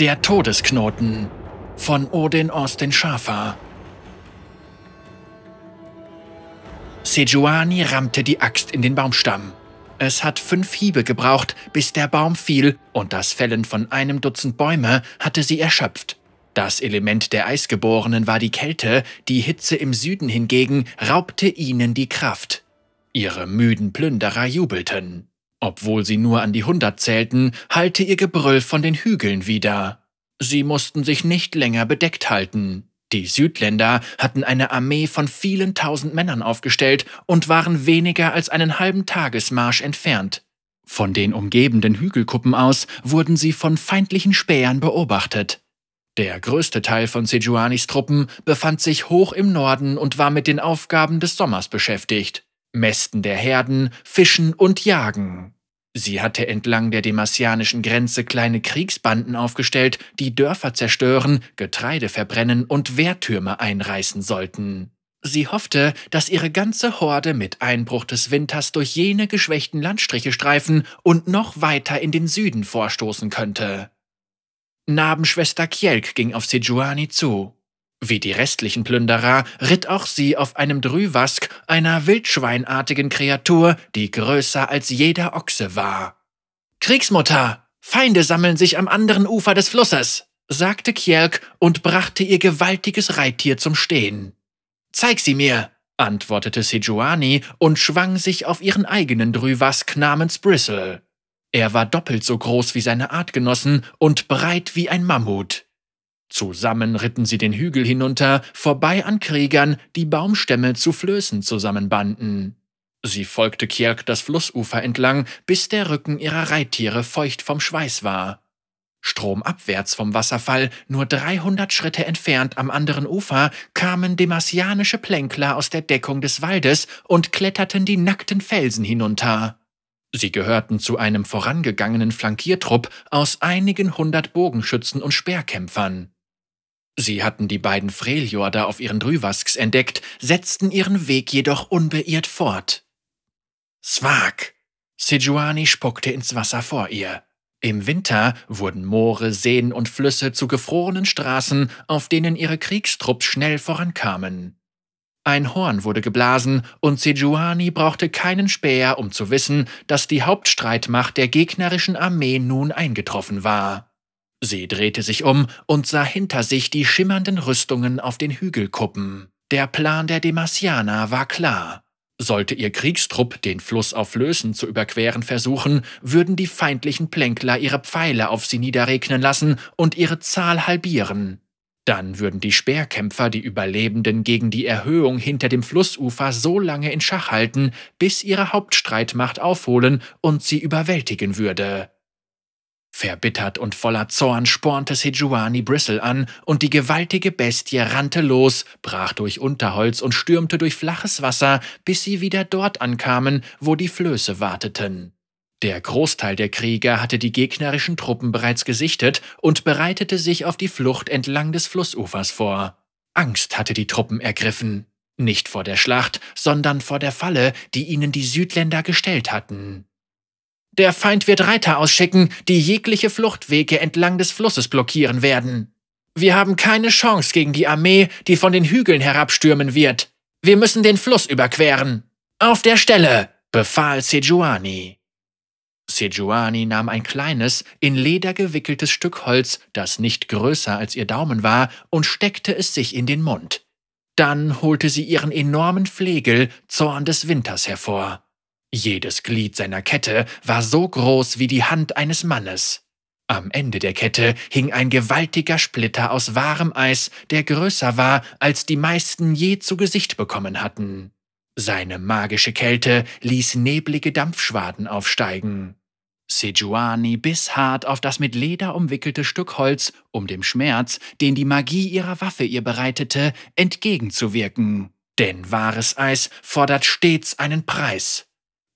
Der Todesknoten von Odin Austin Schafer. Sejuani rammte die Axt in den Baumstamm. Es hat fünf Hiebe gebraucht, bis der Baum fiel, und das Fällen von einem Dutzend Bäume hatte sie erschöpft. Das Element der Eisgeborenen war die Kälte, die Hitze im Süden hingegen raubte ihnen die Kraft. Ihre müden Plünderer jubelten. Obwohl sie nur an die hundert zählten, hallte ihr Gebrüll von den Hügeln wieder. Sie mussten sich nicht länger bedeckt halten. Die Südländer hatten eine Armee von vielen tausend Männern aufgestellt und waren weniger als einen halben Tagesmarsch entfernt. Von den umgebenden Hügelkuppen aus wurden sie von feindlichen Spähern beobachtet. Der größte Teil von Sejuanis Truppen befand sich hoch im Norden und war mit den Aufgaben des Sommers beschäftigt. Mästen der Herden, Fischen und Jagen. Sie hatte entlang der demasianischen Grenze kleine Kriegsbanden aufgestellt, die Dörfer zerstören, Getreide verbrennen und Wehrtürme einreißen sollten. Sie hoffte, dass ihre ganze Horde mit Einbruch des Winters durch jene geschwächten Landstriche streifen und noch weiter in den Süden vorstoßen könnte. Nabenschwester Kjelk ging auf Sejuani zu. Wie die restlichen Plünderer ritt auch sie auf einem Drüwask, einer wildschweinartigen Kreatur, die größer als jeder Ochse war. Kriegsmutter, Feinde sammeln sich am anderen Ufer des Flusses, sagte Kjelk und brachte ihr gewaltiges Reittier zum Stehen. Zeig sie mir, antwortete Sejuani und schwang sich auf ihren eigenen Drüwask namens Bristle. Er war doppelt so groß wie seine Artgenossen und breit wie ein Mammut. Zusammen ritten sie den Hügel hinunter, vorbei an Kriegern, die Baumstämme zu Flößen zusammenbanden. Sie folgte Kjerk das Flussufer entlang, bis der Rücken ihrer Reittiere feucht vom Schweiß war. Stromabwärts vom Wasserfall, nur 300 Schritte entfernt am anderen Ufer, kamen demasianische Plänkler aus der Deckung des Waldes und kletterten die nackten Felsen hinunter. Sie gehörten zu einem vorangegangenen Flankiertrupp aus einigen hundert Bogenschützen und Speerkämpfern. Sie hatten die beiden Freljorder auf ihren Drüwasks entdeckt, setzten ihren Weg jedoch unbeirrt fort. Swag! Sejuani spuckte ins Wasser vor ihr. Im Winter wurden Moore, Seen und Flüsse zu gefrorenen Straßen, auf denen ihre Kriegstrupps schnell vorankamen. Ein Horn wurde geblasen, und Sejuani brauchte keinen Späher, um zu wissen, dass die Hauptstreitmacht der gegnerischen Armee nun eingetroffen war. Sie drehte sich um und sah hinter sich die schimmernden Rüstungen auf den Hügelkuppen. Der Plan der Demasianer war klar. Sollte ihr Kriegstrupp den Fluss auf Lösen zu überqueren versuchen, würden die feindlichen Plänkler ihre Pfeile auf sie niederregnen lassen und ihre Zahl halbieren. Dann würden die Speerkämpfer die Überlebenden gegen die Erhöhung hinter dem Flussufer so lange in Schach halten, bis ihre Hauptstreitmacht aufholen und sie überwältigen würde. Verbittert und voller Zorn spornte Sejuani Bristle an, und die gewaltige Bestie rannte los, brach durch Unterholz und stürmte durch flaches Wasser, bis sie wieder dort ankamen, wo die Flöße warteten. Der Großteil der Krieger hatte die gegnerischen Truppen bereits gesichtet und bereitete sich auf die Flucht entlang des Flussufers vor. Angst hatte die Truppen ergriffen. Nicht vor der Schlacht, sondern vor der Falle, die ihnen die Südländer gestellt hatten. Der Feind wird Reiter ausschicken, die jegliche Fluchtwege entlang des Flusses blockieren werden. Wir haben keine Chance gegen die Armee, die von den Hügeln herabstürmen wird. Wir müssen den Fluss überqueren. Auf der Stelle, befahl Sejuani. Sejuani nahm ein kleines, in Leder gewickeltes Stück Holz, das nicht größer als ihr Daumen war, und steckte es sich in den Mund. Dann holte sie ihren enormen Flegel Zorn des Winters hervor. Jedes Glied seiner Kette war so groß wie die Hand eines Mannes. Am Ende der Kette hing ein gewaltiger Splitter aus wahrem Eis, der größer war, als die meisten je zu Gesicht bekommen hatten. Seine magische Kälte ließ neblige Dampfschwaden aufsteigen. Sejuani biss hart auf das mit Leder umwickelte Stück Holz, um dem Schmerz, den die Magie ihrer Waffe ihr bereitete, entgegenzuwirken. Denn wahres Eis fordert stets einen Preis.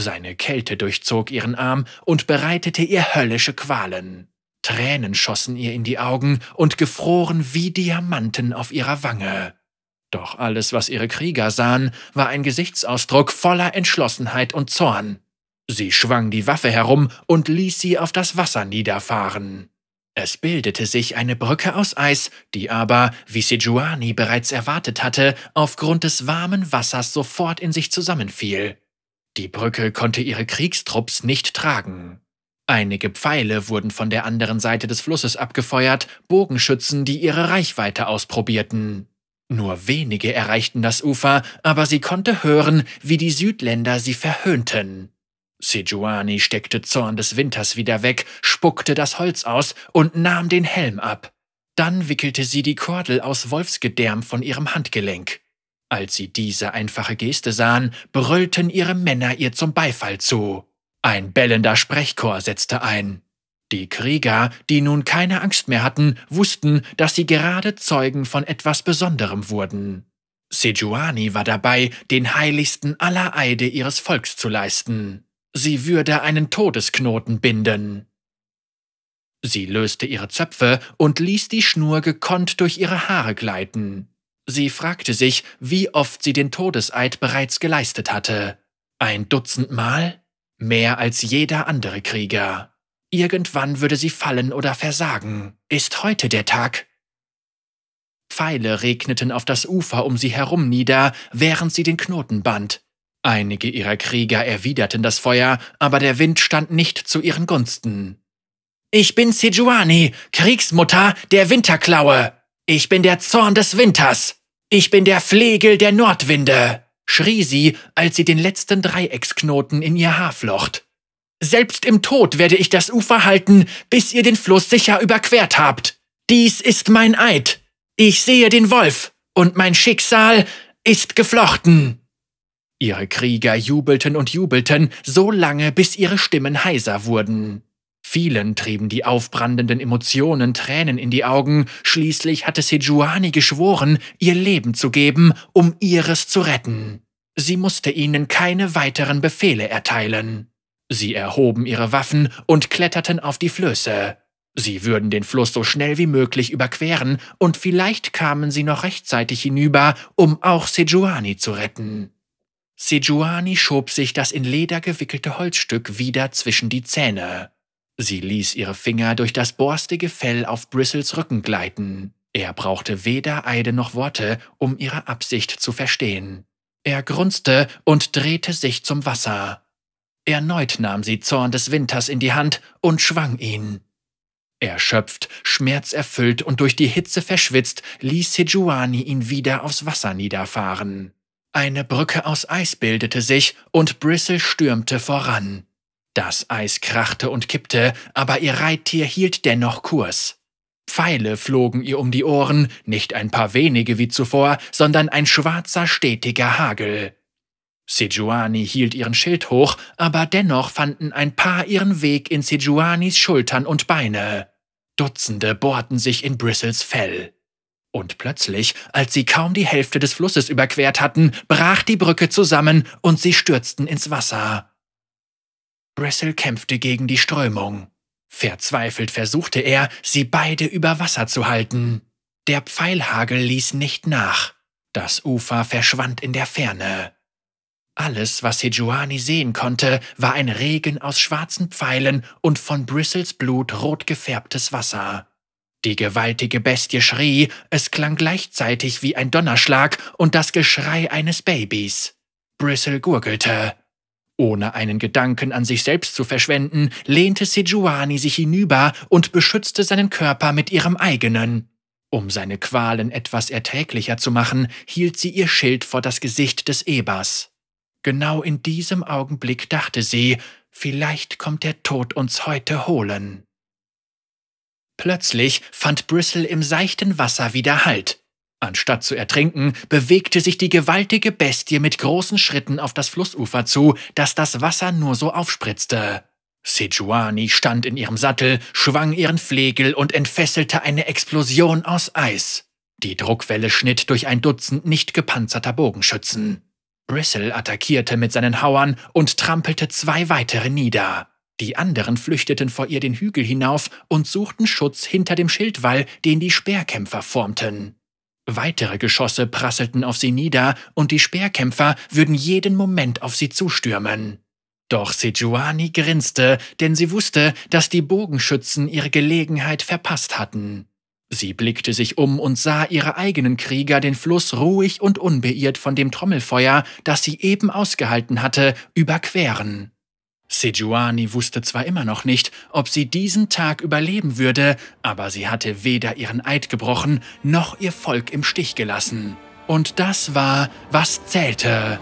Seine Kälte durchzog ihren Arm und bereitete ihr höllische Qualen. Tränen schossen ihr in die Augen und gefroren wie Diamanten auf ihrer Wange. Doch alles, was ihre Krieger sahen, war ein Gesichtsausdruck voller Entschlossenheit und Zorn. Sie schwang die Waffe herum und ließ sie auf das Wasser niederfahren. Es bildete sich eine Brücke aus Eis, die aber, wie Sejuani bereits erwartet hatte, aufgrund des warmen Wassers sofort in sich zusammenfiel. Die Brücke konnte ihre Kriegstrupps nicht tragen. Einige Pfeile wurden von der anderen Seite des Flusses abgefeuert, Bogenschützen, die ihre Reichweite ausprobierten. Nur wenige erreichten das Ufer, aber sie konnte hören, wie die Südländer sie verhöhnten. Sejuani steckte Zorn des Winters wieder weg, spuckte das Holz aus und nahm den Helm ab. Dann wickelte sie die Kordel aus Wolfsgedärm von ihrem Handgelenk. Als sie diese einfache Geste sahen, brüllten ihre Männer ihr zum Beifall zu. Ein bellender Sprechchor setzte ein. Die Krieger, die nun keine Angst mehr hatten, wussten, dass sie gerade Zeugen von etwas Besonderem wurden. Sejuani war dabei, den heiligsten aller Eide ihres Volks zu leisten. Sie würde einen Todesknoten binden. Sie löste ihre Zöpfe und ließ die Schnur gekonnt durch ihre Haare gleiten. Sie fragte sich, wie oft sie den Todeseid bereits geleistet hatte. Ein Dutzend Mal? Mehr als jeder andere Krieger. Irgendwann würde sie fallen oder versagen. Ist heute der Tag? Pfeile regneten auf das Ufer um sie herum nieder, während sie den Knoten band. Einige ihrer Krieger erwiderten das Feuer, aber der Wind stand nicht zu ihren Gunsten. Ich bin Sejuani, Kriegsmutter der Winterklaue. Ich bin der Zorn des Winters. Ich bin der Flegel der Nordwinde schrie sie, als sie den letzten Dreiecksknoten in ihr Haar flocht. Selbst im Tod werde ich das Ufer halten, bis ihr den Fluss sicher überquert habt. Dies ist mein Eid. Ich sehe den Wolf, und mein Schicksal ist geflochten. Ihre Krieger jubelten und jubelten, so lange, bis ihre Stimmen heiser wurden. Vielen trieben die aufbrandenden Emotionen Tränen in die Augen, schließlich hatte Sejuani geschworen, ihr Leben zu geben, um ihres zu retten. Sie musste ihnen keine weiteren Befehle erteilen. Sie erhoben ihre Waffen und kletterten auf die Flöße. Sie würden den Fluss so schnell wie möglich überqueren, und vielleicht kamen sie noch rechtzeitig hinüber, um auch Sejuani zu retten. Sejuani schob sich das in Leder gewickelte Holzstück wieder zwischen die Zähne. Sie ließ ihre Finger durch das borstige Fell auf Bristles Rücken gleiten. Er brauchte weder Eide noch Worte, um ihre Absicht zu verstehen. Er grunzte und drehte sich zum Wasser. Erneut nahm sie Zorn des Winters in die Hand und schwang ihn. Erschöpft, schmerzerfüllt und durch die Hitze verschwitzt, ließ Sejuani ihn wieder aufs Wasser niederfahren. Eine Brücke aus Eis bildete sich und Bristle stürmte voran. Das Eis krachte und kippte, aber ihr Reittier hielt dennoch Kurs. Pfeile flogen ihr um die Ohren, nicht ein paar wenige wie zuvor, sondern ein schwarzer, stetiger Hagel. Sejuani hielt ihren Schild hoch, aber dennoch fanden ein paar ihren Weg in Sejuanis Schultern und Beine. Dutzende bohrten sich in Bristles Fell. Und plötzlich, als sie kaum die Hälfte des Flusses überquert hatten, brach die Brücke zusammen und sie stürzten ins Wasser. Bristle kämpfte gegen die Strömung. Verzweifelt versuchte er, sie beide über Wasser zu halten. Der Pfeilhagel ließ nicht nach. Das Ufer verschwand in der Ferne. Alles, was Sejuani sehen konnte, war ein Regen aus schwarzen Pfeilen und von Bristles Blut rot gefärbtes Wasser. Die gewaltige Bestie schrie, es klang gleichzeitig wie ein Donnerschlag und das Geschrei eines Babys. Bristle gurgelte. Ohne einen Gedanken an sich selbst zu verschwenden, lehnte Sejuani sich hinüber und beschützte seinen Körper mit ihrem eigenen. Um seine Qualen etwas erträglicher zu machen, hielt sie ihr Schild vor das Gesicht des Ebers. Genau in diesem Augenblick dachte sie, vielleicht kommt der Tod uns heute holen. Plötzlich fand Bristle im seichten Wasser wieder Halt. Anstatt zu ertrinken, bewegte sich die gewaltige Bestie mit großen Schritten auf das Flussufer zu, das das Wasser nur so aufspritzte. Sejuani stand in ihrem Sattel, schwang ihren Flegel und entfesselte eine Explosion aus Eis. Die Druckwelle schnitt durch ein Dutzend nicht gepanzerter Bogenschützen. Bristle attackierte mit seinen Hauern und trampelte zwei weitere nieder. Die anderen flüchteten vor ihr den Hügel hinauf und suchten Schutz hinter dem Schildwall, den die Speerkämpfer formten. Weitere Geschosse prasselten auf sie nieder und die Speerkämpfer würden jeden Moment auf sie zustürmen. Doch Sejuani grinste, denn sie wusste, dass die Bogenschützen ihre Gelegenheit verpasst hatten. Sie blickte sich um und sah ihre eigenen Krieger den Fluss ruhig und unbeirrt von dem Trommelfeuer, das sie eben ausgehalten hatte, überqueren. Sejuani wusste zwar immer noch nicht, ob sie diesen Tag überleben würde, aber sie hatte weder ihren Eid gebrochen, noch ihr Volk im Stich gelassen. Und das war, was zählte.